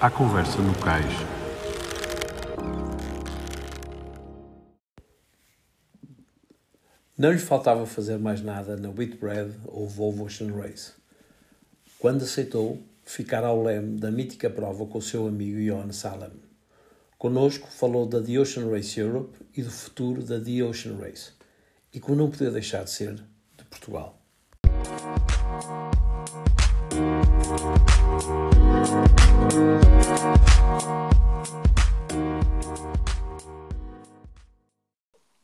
à conversa no cais. Não lhe faltava fazer mais nada na Whitbread ou Volvo Ocean Race. Quando aceitou ficar ao leme da mítica prova com o seu amigo Johan Salem. Conosco falou da The Ocean Race Europe e do futuro da The Ocean Race. E como não podia deixar de ser, de Portugal.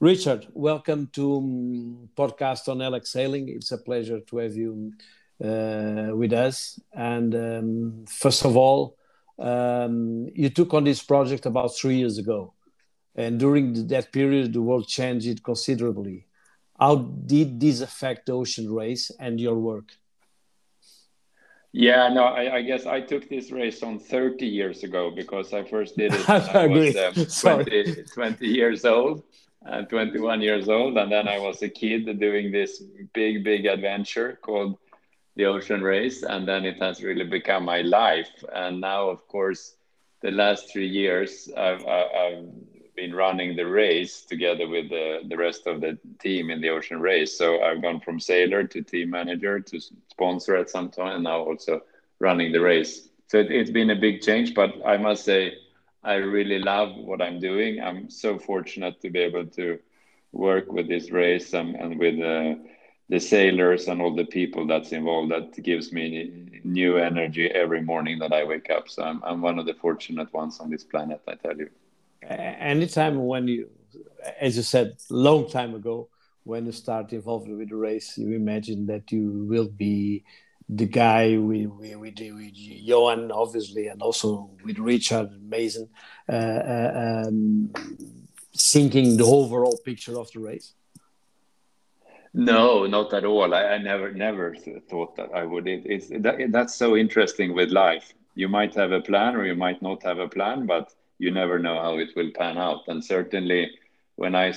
Richard, welcome to um, podcast on Alex Sailing. It's a pleasure to have you uh, with us. And um, first of all, um, you took on this project about three years ago, and during that period, the world changed considerably. How did this affect the ocean race and your work? Yeah, no, I, I, guess I took this race on 30 years ago because I first did it I, was um, 20, 20, years old and 21 years old. And then I was a kid doing this big, big adventure called the ocean race. And then it has really become my life. And now, of course, the last three years, I've, I've been running the race together with the, the rest of the team in the ocean race. So I've gone from sailor to team manager to sponsor at some time, and now also running the race. So it, has been a big change, but I must say, I really love what I'm doing. I'm so fortunate to be able to work with this race and, and with uh, the sailors and all the people that's involved. That gives me new energy every morning that I wake up. So I'm, I'm one of the fortunate ones on this planet, I tell you anytime when you, as you said, long time ago, when you start involved with the race, you imagine that you will be the guy with, with, with, with Johan, obviously, and also with Richard Mason, uh, uh, um, thinking the overall picture of the race? No, not at all. I, I never, never thought that I would. It, it's that, that's so interesting with life. You might have a plan, or you might not have a plan, but you never know how it will pan out. And certainly, when I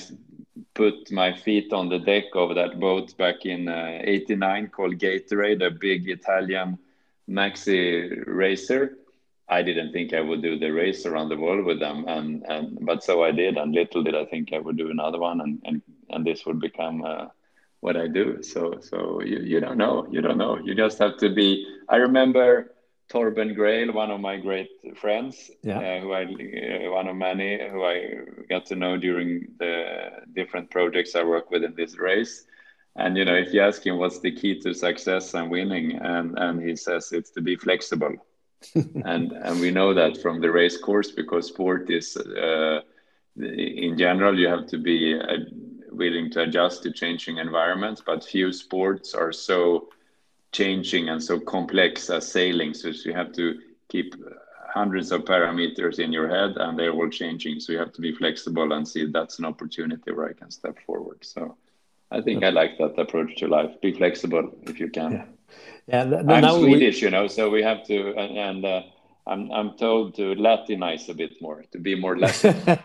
put my feet on the deck of that boat back in uh, 89 called Gatorade, a big Italian maxi racer, I didn't think I would do the race around the world with them. And, and but so I did. And little did I think I would do another one and, and, and this would become uh, what I do. So, so you, you don't know. You don't know. You just have to be. I remember Torben Grael, one of my great friends, yeah. uh, who I uh, one of many who I got to know during the different projects I work with in this race. And you know, if you ask him what's the key to success and winning, and and he says it's to be flexible. and and we know that from the race course because sport is uh, in general you have to be uh, willing to adjust to changing environments, but few sports are so changing and so complex as sailing. So you have to keep hundreds of parameters in your head and they're all changing. So you have to be flexible and see that's an opportunity where I can step forward. So I think I like that approach to life. Be flexible if you can. Yeah. Yeah, I'm Swedish, we... you know, so we have to, and, and uh, I'm I'm told to Latinize a bit more, to be more Latin.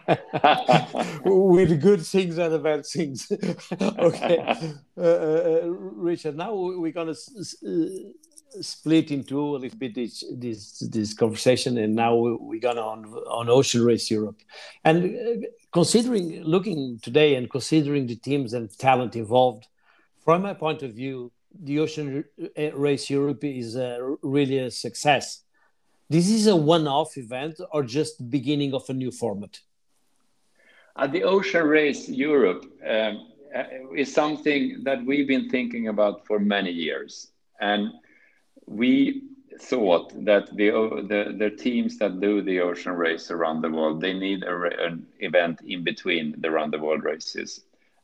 With good things and bad things. okay, uh, uh, uh, Richard. Now we're gonna uh, split into a little bit this this, this conversation, and now we're gonna on on Ocean Race Europe, and uh, considering looking today and considering the teams and talent involved, from my point of view, the Ocean Race Europe is really a success this is a one-off event or just the beginning of a new format? Uh, the Ocean Race Europe um, uh, is something that we've been thinking about for many years, and we thought that the, the the teams that do the ocean race around the world they need a, an event in between the round the world races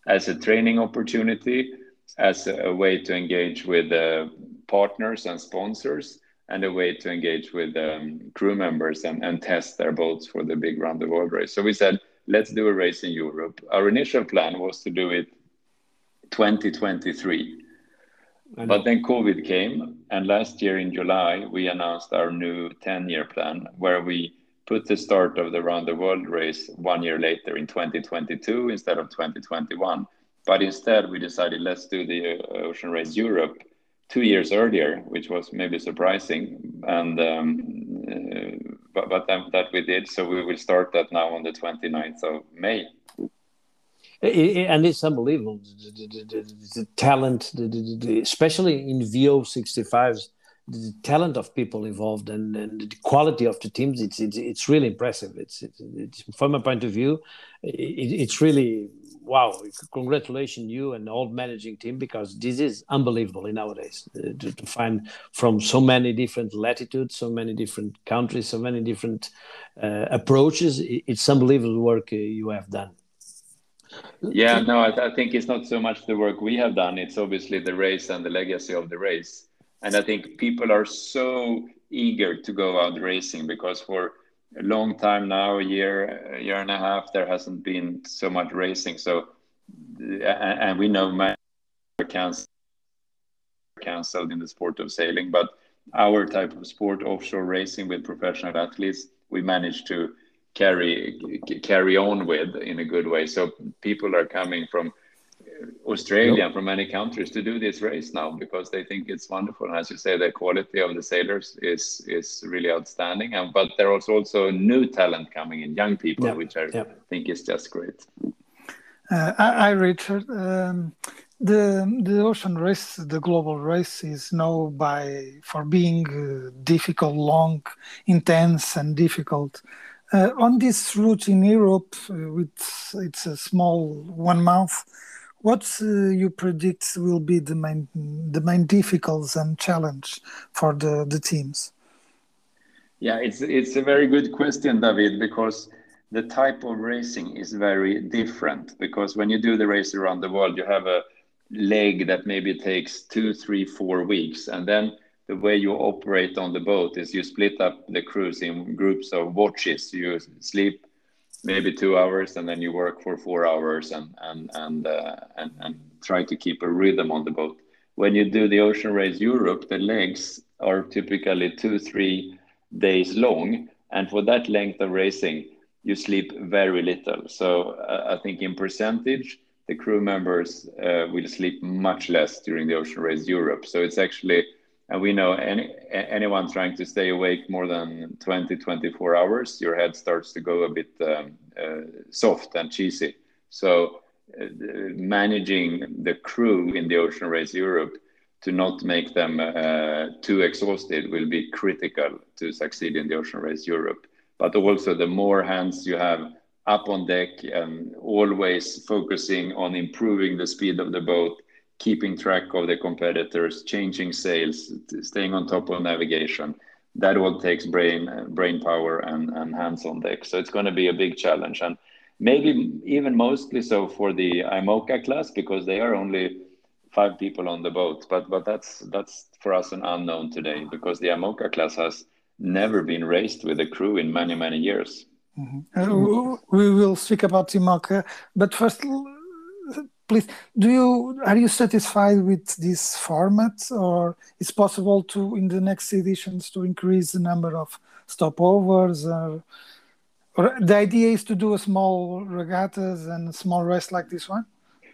as a training opportunity, as a, a way to engage with uh, partners and sponsors, and a way to engage with um, crew members and, and test their boats for the big round the world race. So we said, let's do a race in Europe. Our initial plan was to do it 2023. But then COVID came, and last year in July, we announced our new 10 year plan where we put the start of the round the world race one year later in 2022 instead of 2021. But instead, we decided let's do the uh, Ocean Race Europe two years earlier, which was maybe surprising. And um, uh, but, but that we did. So we will start that now on the 29th of May. and it's unbelievable the, the, the, the talent, especially in VO65s the talent of people involved and, and the quality of the teams it's it's, it's really impressive it's, it's, it's from my point of view it, it's really wow congratulations you and all managing team because this is unbelievable nowadays uh, to, to, find from so many different latitudes so many different countries so many different uh, approaches it's unbelievable work uh, you have done. Yeah no I, I think it's not so much the work we have done it's obviously the race and the legacy of the race. And I think people are so eager to go out racing because for a long time now, a year, a year and a half, there hasn't been so much racing. So, and we know many canceled canceled in the sport of sailing, but our type of sport, offshore racing with professional athletes, we managed to carry carry on with in a good way. So people are coming from Australia yep. from many countries to do this race now because they think it's wonderful. And as you say, the quality of the sailors is is really outstanding. And but there is also new talent coming in, young people, yep. which I yep. think is just great. Uh, I, I, Richard, um, the the ocean race, the global race, is known by for being uh, difficult, long, intense, and difficult. Uh, on this route in Europe, uh, with it's a small one month what uh, you predict will be the main the main difficulties and challenge for the the teams? Yeah, it's it's a very good question, David, because the type of racing is very different. Because when you do the race around the world, you have a leg that maybe takes two, three, four weeks, and then the way you operate on the boat is you split up the crews in groups of watches. You sleep maybe two hours and then you work for four hours and and and, uh, and and try to keep a rhythm on the boat. When you do the ocean race europe the legs are typically two three days long and for that length of racing you sleep very little. So uh, i think in percentage the crew members uh, will sleep much less during the ocean race europe. So it's actually and we know any anyone trying to stay awake more than 20 24 hours your head starts to go a bit um, uh, soft and cheesy. So uh, managing the crew in the ocean race europe to not make them uh, too exhausted will be critical to succeed in the ocean race europe. But also the more hands you have up on deck and always focusing on improving the speed of the boat keeping track of the competitors, changing sails, staying on top of navigation. That all takes brain brain power and, and hands on deck. So it's going to be a big challenge, and maybe even mostly so for the IMOCA class because they are only five people on the boat. But but that's that's for us an unknown today because the IMOCA class has never been raced with a crew in many many years. Mm-hmm. Uh, we will speak about IMOCA, but first please do you are you satisfied with this format or is possible to in the next editions to increase the number of stopovers or, or the idea is to do a small regattas and a small race like this one?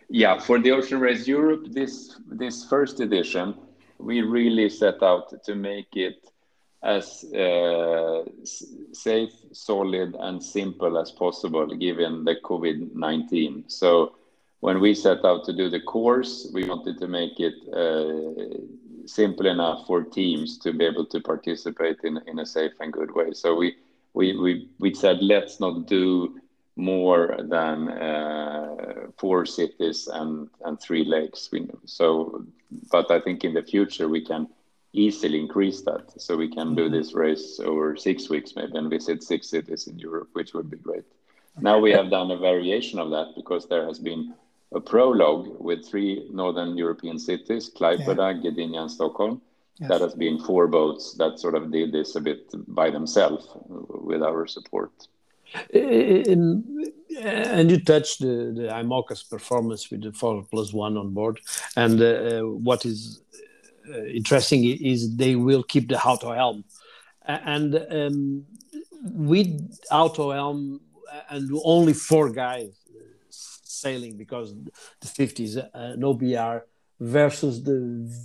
Yeah for the ocean race europe this this first edition we really set out to make it as uh, safe solid and simple as possible given the covid-19 so when we set out to do the course, we wanted to make it uh, simple enough for teams to be able to participate in, in a safe and good way. So we we we, we said let's not do more than uh, four cities and and three lakes. We, so, but I think in the future we can easily increase that. So we can do mm-hmm. this race over six weeks maybe and visit six cities in Europe, which would be great. Now we have done a variation of that because there has been a prologue with three northern European cities, Klaipeda, yeah. Gdynia, and Stockholm. Yes. That has been four boats that sort of did this a bit by themselves with our support. In, and you touched the, the IMOCA's performance with the 4 plus 1 on board. And uh, what is uh, interesting is they will keep the auto helm. And um, with auto helm and only four guys sailing because the 50s uh, no BR versus the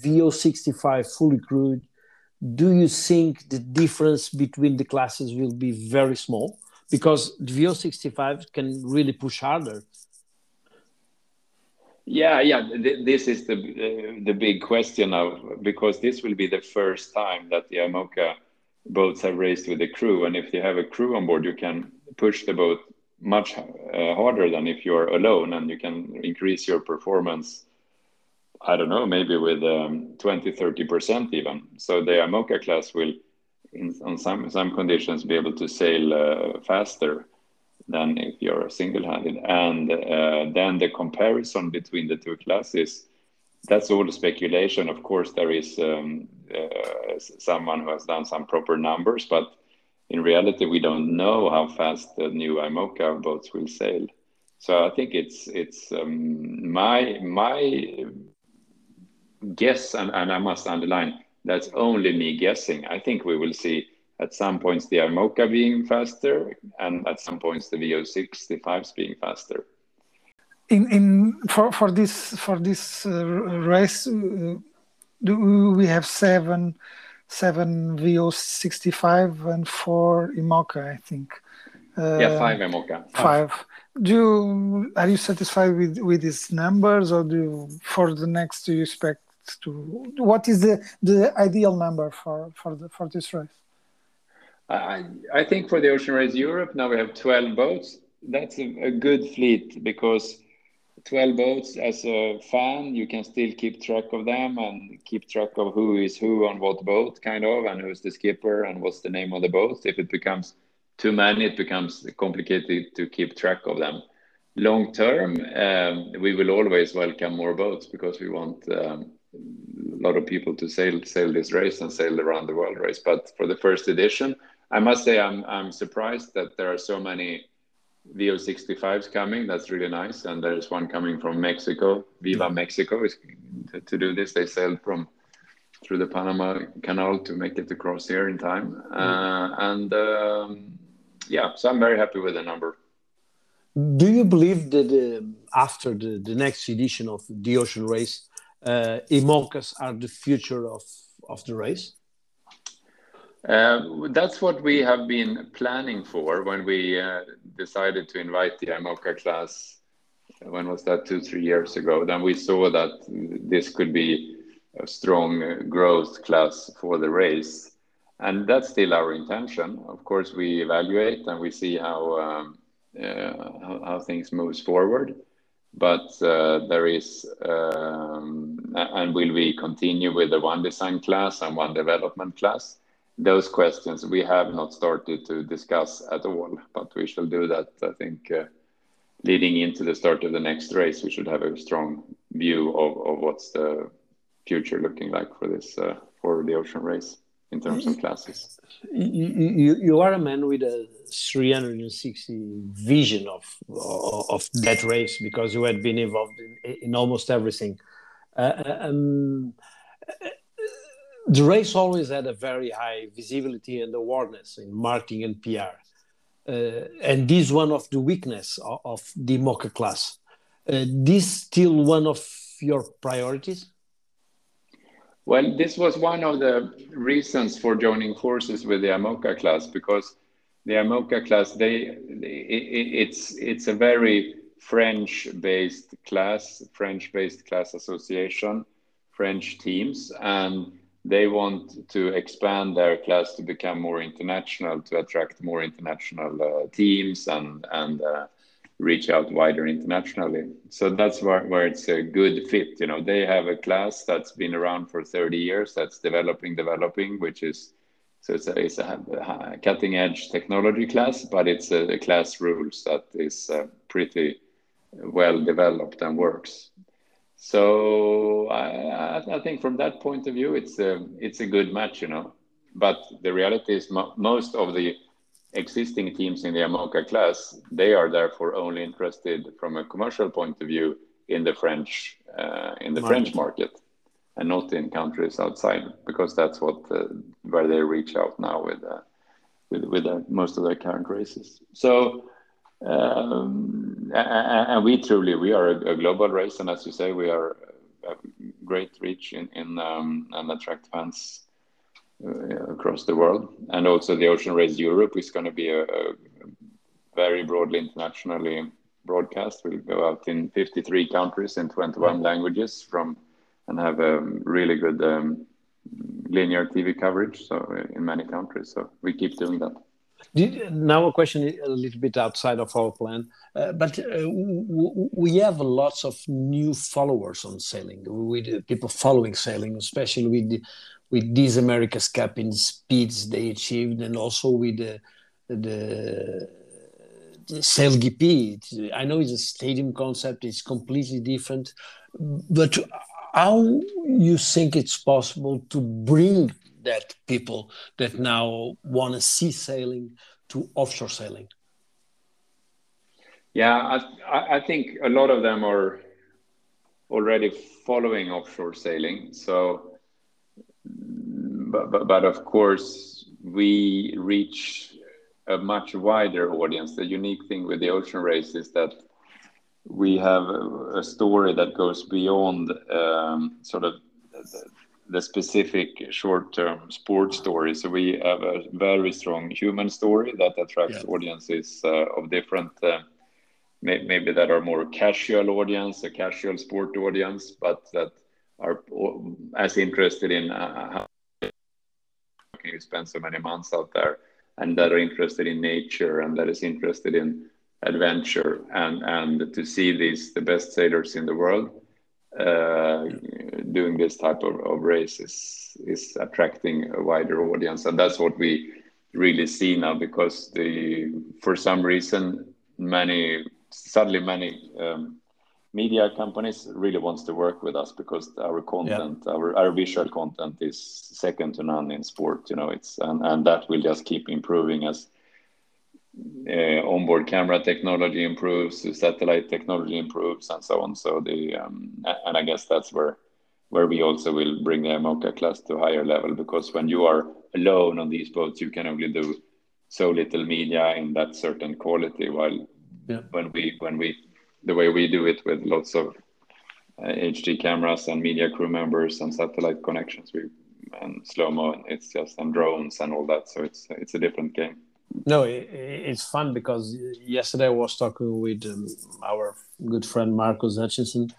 VO65 fully crewed do you think the difference between the classes will be very small? Because the VO65 can really push harder. Yeah, yeah. This is the uh, the big question now because this will be the first time that the IMOCA boats have raced with a crew, and if you have a crew on board, you can push the boat much uh, harder than if you're alone, and you can increase your performance I don't know, maybe with um, 20, 30% even. So the IMOCA class will, in, on some, some conditions, be able to sail uh, faster than if you're single-handed. And uh, then the comparison between the two classes, that's all speculation. Of course, there is um, uh, someone who has done some proper numbers, but in reality, we don't know how fast the new IMOCA boats will sail. So I think it's it's um, my my guess, and, and I must underline that's only me guessing. I think we will see at some points the IMOCA being faster, and at some points the VO65s being faster. In in for for this for this uh, race, uh, do we have seven seven VO65 and four IMOCA, I think. Uh, yeah, five IMOCA. Five. Do you, are you satisfied with with these numbers, or do you, for the next do you expect to what is the the ideal number for for the for this race i i think for the ocean race europe now we have 12 boats that's a, a good fleet because 12 boats as a fan you can still keep track of them and keep track of who is who on what boat kind of and who's the skipper and what's the name of the boat if it becomes too many it becomes complicated to keep track of them long term um, we will always welcome more boats because we want um, a lot of people to sail sail this race and sail around the world race. But for the first edition, I must say I'm I'm surprised that there are so many VO65s coming. That's really nice, and there's one coming from Mexico. Viva Mexico is to, to do this. They sailed from through the Panama Canal to make it across here in time, mm. uh, and um, yeah, so I'm very happy with the number. Do you believe that uh, after the, the next edition of the Ocean Race, uh, IMOCAs are the future of, of the race? Uh, that's what we have been planning for when we uh, decided to invite the IMOCA class. When was that? Two, three years ago. Then we saw that this could be a strong growth class for the race. And that's still our intention. Of course, we evaluate and we see how, uh, things moves forward but there is um, and will we continue with the one design class and one development class those questions we have not started to discuss at all but we shall do that i think uh, leading into the start of the next race we should have a strong view of, of what's the future looking like for this uh, for the ocean race in terms of classes. You, you, you are a man with a 360 vision of, of that race because you had been involved in, in almost everything. Uh um, the race always had a very high visibility and awareness in marketing and PR. Uh, and this is one of the weakness of, of the IMOCA class. Uh, this still one of your priorities? Well, this was one of the reasons for joining forces with the IMOCA class because the IMOCA class, they, it, it's it's a very French-based class, French-based class association, French teams, and they want to expand their class to become more international, to attract more international uh, teams and and uh, reach out wider internationally. So that's where, where it's a good fit. You know, they have a class that's been around for 30 years that's developing, developing, which is so it's a, it's a cutting edge technology class, but it's a, a class rules that is uh, pretty well developed and works. So I, I think from that point of view, it's a it's a good match, you know. But the reality is mo most of the existing teams in the IMOCA class, they are therefore only interested from a commercial point of view in the French uh, in the market. French market, and not in countries outside, because that's what uh, where they reach out now with uh, with with uh, most of their current races. So. Um, and we truly we are a, global race, and as you say, we are a great reach in, in um, and attract fans uh, across the world. And also the Ocean Race Europe is going to be a, a very broadly internationally broadcast. We'll go out in 53 countries in 21 languages from and have a really good um, linear TV coverage. So uh, in many countries, so we keep doing that. Did, now a question a little bit outside of our plan, uh, but uh, we have lots of new followers on sailing. With uh, people following sailing, especially with with these America's Cup in speeds they achieved, and also with the the, the Sail GP. I know it's a stadium concept; it's completely different. But how you think it's possible to bring that people that now want to see sailing to offshore sailing? Yeah, I, I think a lot of them are already following offshore sailing. So, but, but, but of course, we reach a much wider audience. The unique thing with the ocean race is that we have a story that goes beyond um, sort of the specific short-term sports story. So we have a very strong human story that attracts yeah. audiences uh, of different, uh, may, maybe that are more casual audience, a casual sport audience, but that are as interested in uh, how can you spend so many months out there, and that are interested in nature and that is interested in adventure and and to see these the best sailors in the world uh, doing this type of, of race is, is attracting a wider audience and that's what we really see now because the for some reason many suddenly many um, media companies really wants to work with us because our content yeah. our, our visual content is second to none in sport you know it's and, and that will just keep improving as uh, onboard camera technology improves, the satellite technology improves, and so on. So the um, and I guess that's where where we also will bring the IMOCA class to a higher level because when you are alone on these boats, you can only do so little media in that certain quality. While yeah. when we when we the way we do it with lots of uh, HD cameras and media crew members and satellite connections, we and slow mo, it's just and drones and all that. So it's it's a different game. No, it, it's fun because yesterday I was talking with um, our good friend Marcus Hutchinson,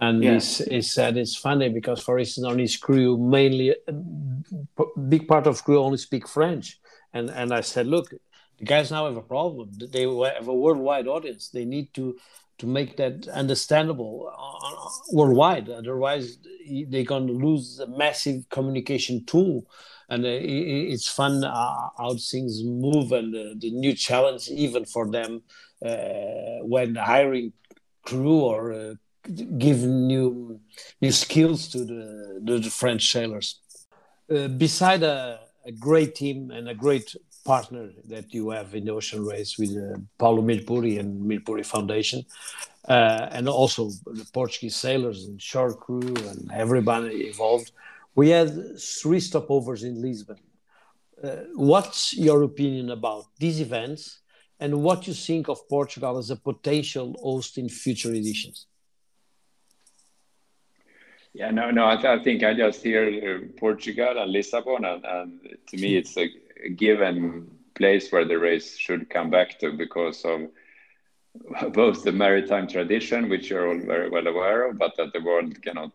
and yeah. he, he, said it's funny because, for instance, on his crew, mainly a uh, big part of crew only speak French, and and I said, look, the guys now have a problem. They have a worldwide audience. They need to to make that understandable uh, worldwide. Otherwise, they're going to lose a massive communication tool and uh, it's fun uh, how things move and uh, the new challenge even for them when hiring crew or give new new skills to the, the, the French sailors. Uh, beside a, a, great team and a great partner that you have in the ocean race with uh, Paulo Mirpuri and Mirpuri Foundation, uh, and also the Portuguese sailors and shore crew and everybody involved, we had three stopovers in Lisbon. Uh, what's your opinion about these events and what you think of Portugal as a potential host in future editions? Yeah, no, no. I, th I think I just hear uh, Portugal and Lisbon, and, and to me, it's a, a given place where the race should come back to because of both the maritime tradition, which you're all very well aware of, but that the world cannot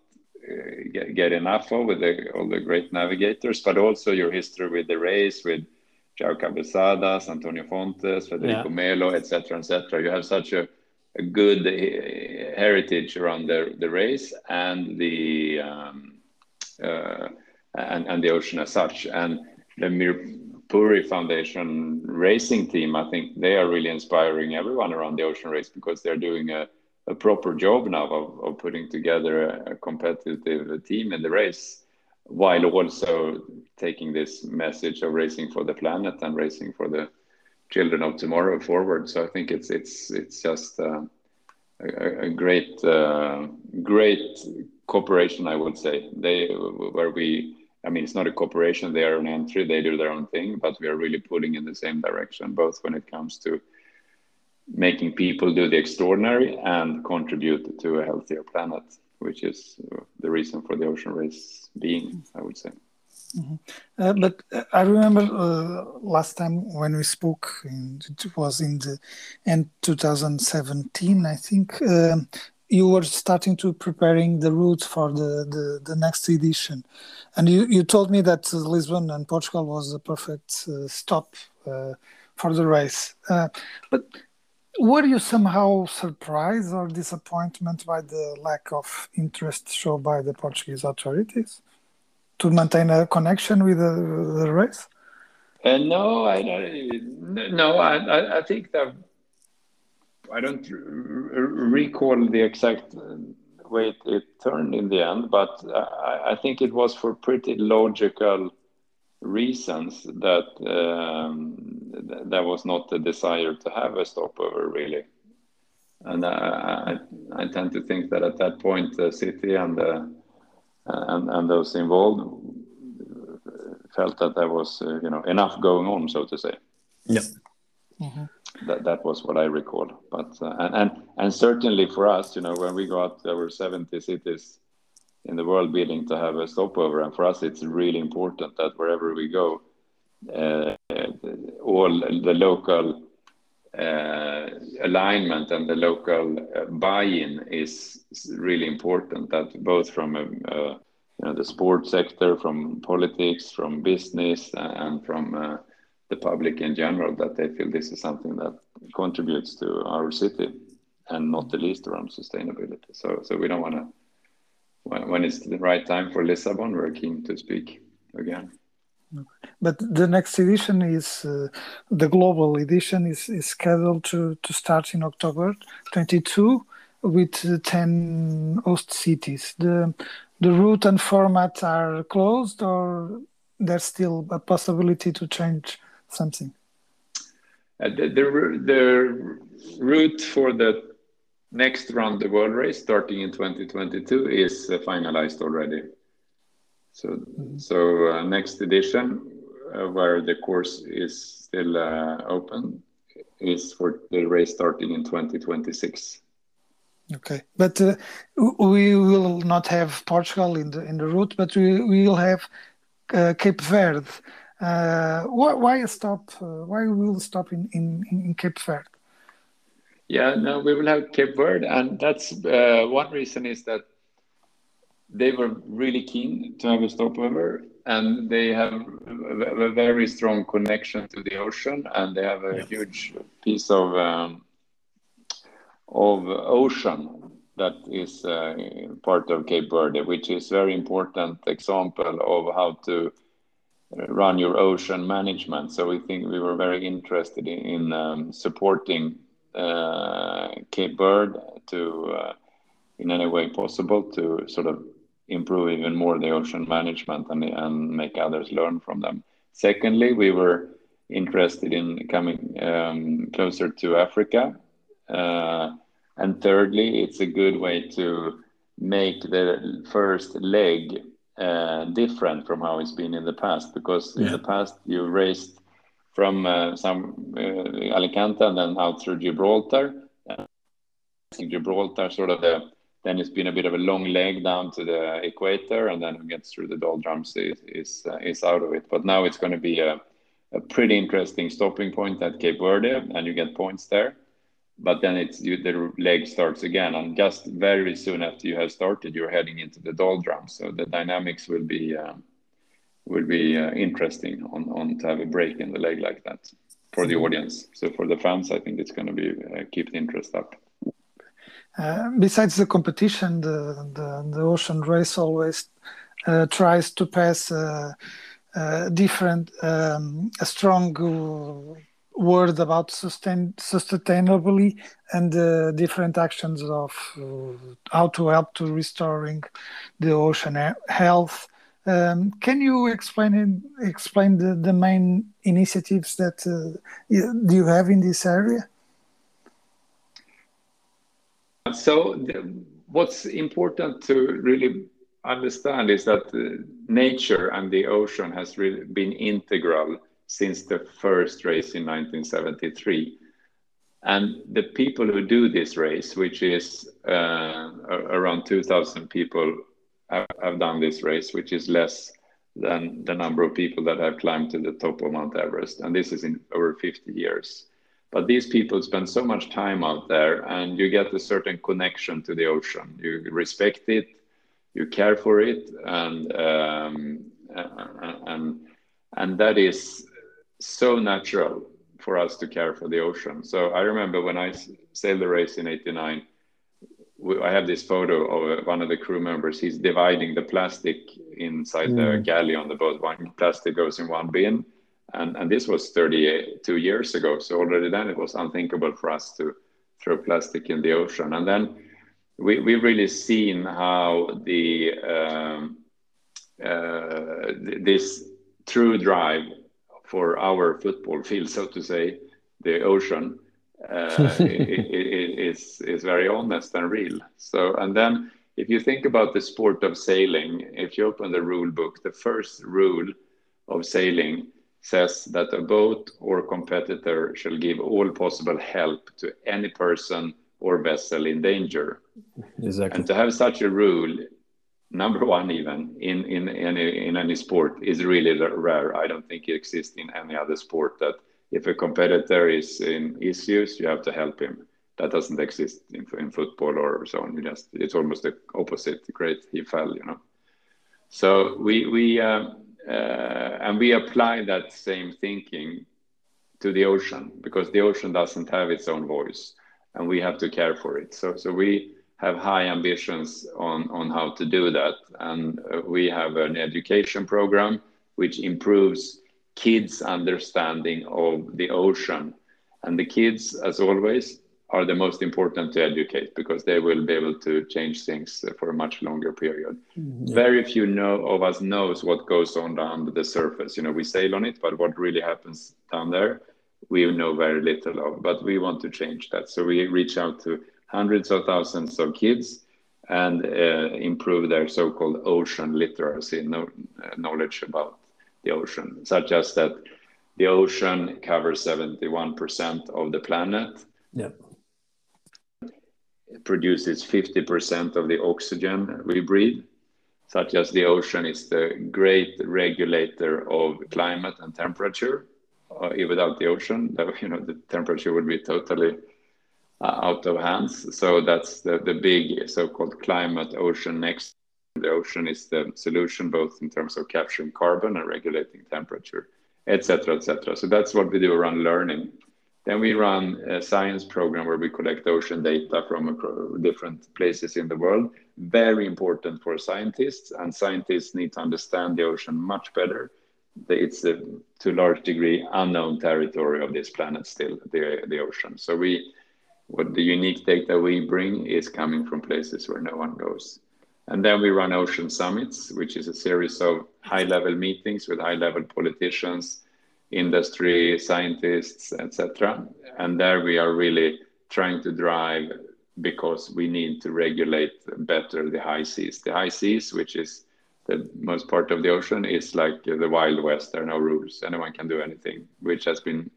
get, get enough of with the, all the great navigators, but also your history with the race with João Cabeçadas, Antonio Fontes, Federico yeah. Melo, etc., etc. You have such a, a good uh, heritage around the, the race and the um, uh, and, and the ocean as such. And the Mirpuri Foundation racing team, I think they are really inspiring everyone around the ocean race because they're doing a a proper job now of, of putting together a, a competitive team in the race while also taking this message of racing for the planet and racing for the children of tomorrow forward. So I think it's it's it's just uh, a, a, great uh, great cooperation. I would say they where we. I mean, it's not a cooperation. They are an entry. They do their own thing, but we are really pulling in the same direction, both when it comes to making people do the extraordinary and contribute to a healthier planet, which is the reason for the ocean race being, I would say. Mm-hmm. Uh, but uh, I remember uh, last time when we spoke, in, it was in the end 2017, I think. Um, you were starting to preparing the route for the, the, the next edition, and you, you told me that Lisbon and Portugal was a perfect uh, stop uh, for the race. Uh, but were you somehow surprised or disappointed by the lack of interest shown by the Portuguese authorities? to maintain a connection with the, the race? Uh, no, I no, I, I think that I don't recall the exact way it, turned in the end, but I, I, think it was for pretty logical reasons that um, there was not a desire to have a stopover really. And I, I, I tend to think that at that point, the city and the and, and those involved felt that there was uh, you know enough going on, so to say. Yeah. Mm-hmm. That that was what I recall. But uh, and, and and certainly for us, you know, when we go out, there were seventy cities in the world bidding to have a stopover, and for us, it's really important that wherever we go, uh, all the local uh, alignment and the local uh, buy-in is really important. That both from a, a, you know the sports sector, from politics, from business, and from uh, the public in general, that they feel this is something that contributes to our city, and not the least around sustainability. So, so we don't want to. When, when it's the right time for Lisbon, we're keen to speak again. But the next edition is uh, the global edition is, is scheduled to, to start in October 22 with uh, 10 host cities. The the route and format are closed, or there's still a possibility to change something. Uh, the, the, the route for the next round the world race starting in 2022 is uh, finalized already. So, mm-hmm. so uh, next edition, uh, where the course is still uh, open, is for the race starting in 2026. Okay, but uh, we will not have Portugal in the in the route, but we, we will have uh, Cape Verde. Uh, why, why stop? why we will stop in, in, in Cape Verde? Yeah, no, we will have Cape Verde, and that's one reason is that they were really keen to have a stopover and they have a, very strong connection to the ocean and they have a yes. huge piece of um, of ocean that is uh, part of Cape Verde, which is very important example of how to run your ocean management. So we think we were very interested in, in um, supporting uh, Cape Verde to, uh, in any way possible, to sort of improve even more the ocean management and, and make others learn from them. Secondly, we were interested in coming um, closer to Africa. Uh, and thirdly, it's a good way to make the first leg uh, different from how it's been in the past. Because yeah. in the past, you raced from uh, some uh, Alicante and then out through Gibraltar. Gibraltar, sort of the then it's been a bit of a long leg down to the equator, and then who gets through the doldrums is is, uh, is out of it. But now it's going to be a, a pretty interesting stopping point at Cape Verde, and you get points there. But then it's you, the leg starts again, and just very soon after you have started, you're heading into the doldrums. So the dynamics will be um, will be uh, interesting on on to have a break in the leg like that for the audience. So for the fans, I think it's going to be uh, keep the interest up. Uh, besides the competition, the, the, the ocean race always uh, tries to pass uh, uh different, um, a strong word about sustain, sustainably and uh, different actions of how to help to restoring the ocean health. Um, can you explain explain the, the main initiatives that you have in this area? So the, what's important to really understand is that uh, nature and the ocean has really been integral since the first race in 1973. And the people who do this race, which is uh, around 2,000 people, have, done this race, which is less than the number of people that have climbed to the top of Mount Everest. And this is in over 50 years. But these people spend so much time out there, and you get a certain connection to the ocean. You respect it, you care for it, and um, and and that is so natural for us to care for the ocean. So I remember when I sailed the race in '89. I have this photo of one of the crew members. He's dividing the plastic inside mm. the galley on the boat. One plastic goes in one bin, and and this was 32 years ago. So already then it was unthinkable for us to throw plastic in the ocean. And then we we really seen how the um, uh, this true drive for our football field, so to say, the ocean, uh, is is very honest and real. So and then if you think about the sport of sailing, if you open the rule book, the first rule of sailing says that a boat or competitor shall give all possible help to any person or vessel in danger. Exactly. And to have such a rule, number one, even in, in any in any sport, is really rare. I don't think it exists in any other sport that if a competitor is in issues, you have to help him. That doesn't exist in, in football or so on. You just it's almost the opposite. Great, he fell, you know. So we we. Uh, uh, and we apply that same thinking to the ocean because the ocean doesn't have its own voice and we have to care for it. So, so we have high ambitions on, on how to do that. And uh, we have an education program which improves kids' understanding of the ocean. And the kids, as always, are the most important to educate because they will be able to change things for a much longer period. Mm-hmm. Very few know of us knows what goes on down the surface. You know, we sail on it, but what really happens down there, we know very little of. But we want to change that, so we reach out to hundreds of thousands of kids and uh, improve their so-called ocean literacy, no, uh, knowledge about the ocean, such as that the ocean covers 71% of the planet. Yep produces 50% of the oxygen we breathe, such as the ocean is the great regulator of climate and temperature. Uh, without the ocean, you know, the temperature would be totally uh, out of hands. So that's the, the big so-called climate ocean next. The ocean is the solution both in terms of capturing carbon and regulating temperature, etc., etc. So that's what we do around learning. Then we run a science program where we collect ocean data from different places in the world. Very important for scientists, and scientists need to understand the ocean much better. It's a, to a large degree unknown territory of this planet still, the, the ocean. So we, what the unique data we bring is coming from places where no one goes. And then we run ocean summits, which is a series of high-level meetings with high-level politicians, industry, scientists, etc. And there we are really trying to drive because we need to regulate better the high seas. The high seas, which is the most part of the ocean, is like the Wild West. There are no rules. Anyone can do anything, which has been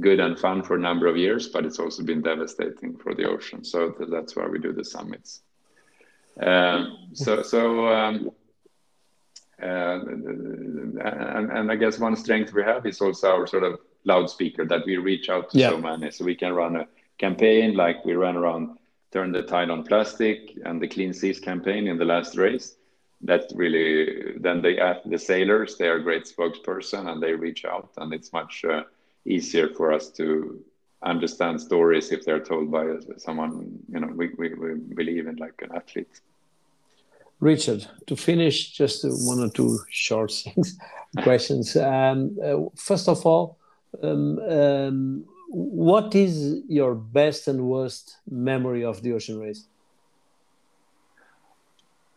good and fun for a number of years, but it's also been devastating for the ocean. So that's why we do the summits. Um, so, so um, and, and I guess one strength we have is also our sort of loudspeaker that we reach out to yeah. so many. So we can run a campaign like we ran around Turn the Tide on Plastic and the Clean Seas campaign in the last race. That really, then they uh, the sailors, they are a great spokesperson and they reach out, and it's much uh, easier for us to understand stories if they're told by someone you know we, we, we believe in like an athlete Richard, to finish, just one or two short things, questions. Um, uh, first of all, um, um, what is your best and worst memory of the ocean race?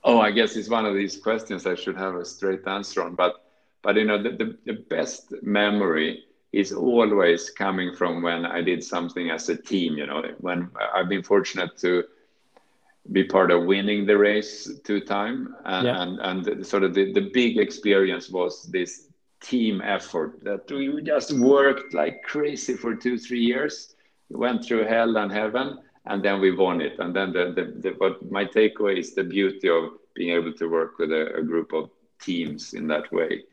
Oh, I guess it's one of these questions I should have a straight answer on. But, but you know, the, the, the best memory is always coming from when I did something as a team. You know, when I've been fortunate to be part of winning the race two time and, yeah. and, and sort of the, the big experience was this team effort that we just worked like crazy for two three years we went through hell and heaven and then we won it and then the, the, the but my takeaway is the beauty of being able to work with a, a group of teams in that way.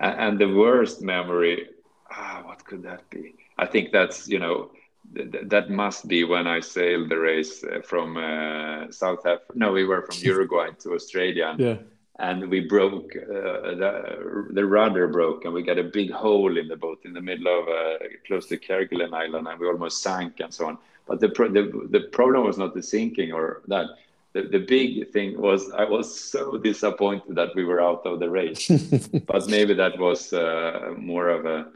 And, and the worst memory, ah, what could that be? I think that's you know th- that must be when I sailed the race uh, from uh, South Africa. No, we were from Uruguay to Australia. Yeah. And we broke uh, the, the rudder broke, and we got a big hole in the boat in the middle of uh, close to Kerguelen Island, and we almost sank and so on. But the, pro- the the problem was not the sinking or that. The, the big thing was I was so disappointed that we were out of the race. but maybe that was uh, more of a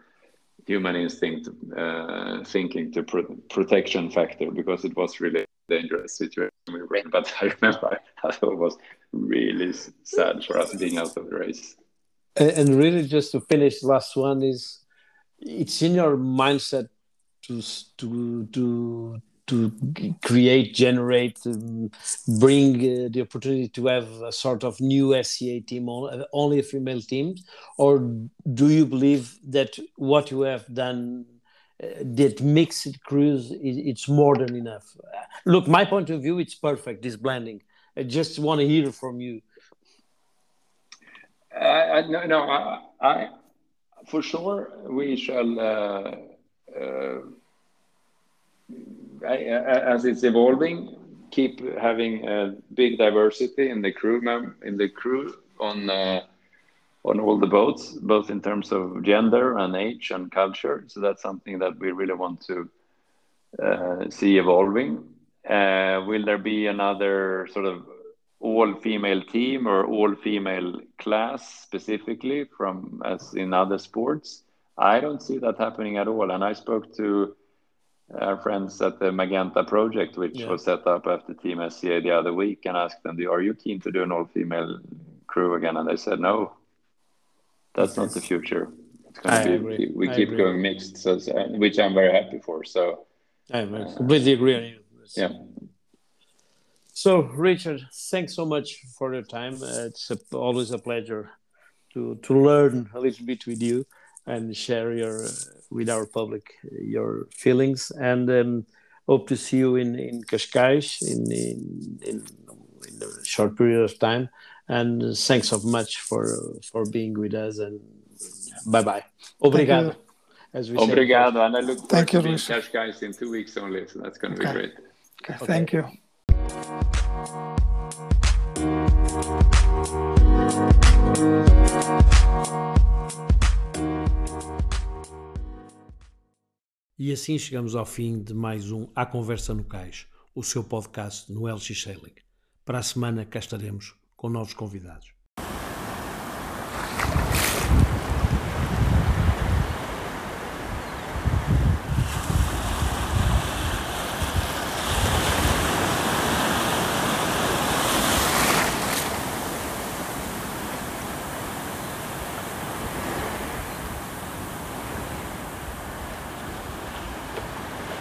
human instinct uh, thinking to pro- protection factor because it was really dangerous situation we were in. But I remember it was really sad for us being out of the race. And really, just to finish, last one is it's in your mindset to to to to create, generate, um, bring uh, the opportunity to have a sort of new SCA team, only a female team, or do you believe that what you have done, uh, that mixed crews, it's more than enough? Look, my point of view, it's perfect. This blending. I just want to hear from you. Uh, no, no, I, I, for sure we shall. As it's evolving, keep having a big diversity in the crew mem- in the crew on uh, on all the boats, both in terms of gender and age and culture. So that's something that we really want to uh, see evolving. Uh, will there be another sort of all female team or all female class specifically from as in other sports? I don't see that happening at all. And I spoke to our friends at the Magenta project, which yeah. was set up after Team SCA the other week, and asked them, "Are you keen to do an all-female crew again?" And they said, "No, that's not the future. It's going to be agree. we I keep agree. going mixed, so, which I'm very happy for." So I uh, completely agree on you. Yeah. So, Richard, thanks so much for your time. Uh, it's a, always a pleasure to to learn a little bit with you and share your with our public your feelings. And um, hope to see you in in Cascais in in, in in a short period of time. And thanks so much for for being with us and bye bye obrigado. As we obrigado and I look forward thank to being Cascais in two weeks only so that's going to okay. be great. Okay. okay. thank you E assim chegamos ao fim de mais um A Conversa no Cais, o seu podcast no LX Sailing. Para a semana cá estaremos com novos convidados.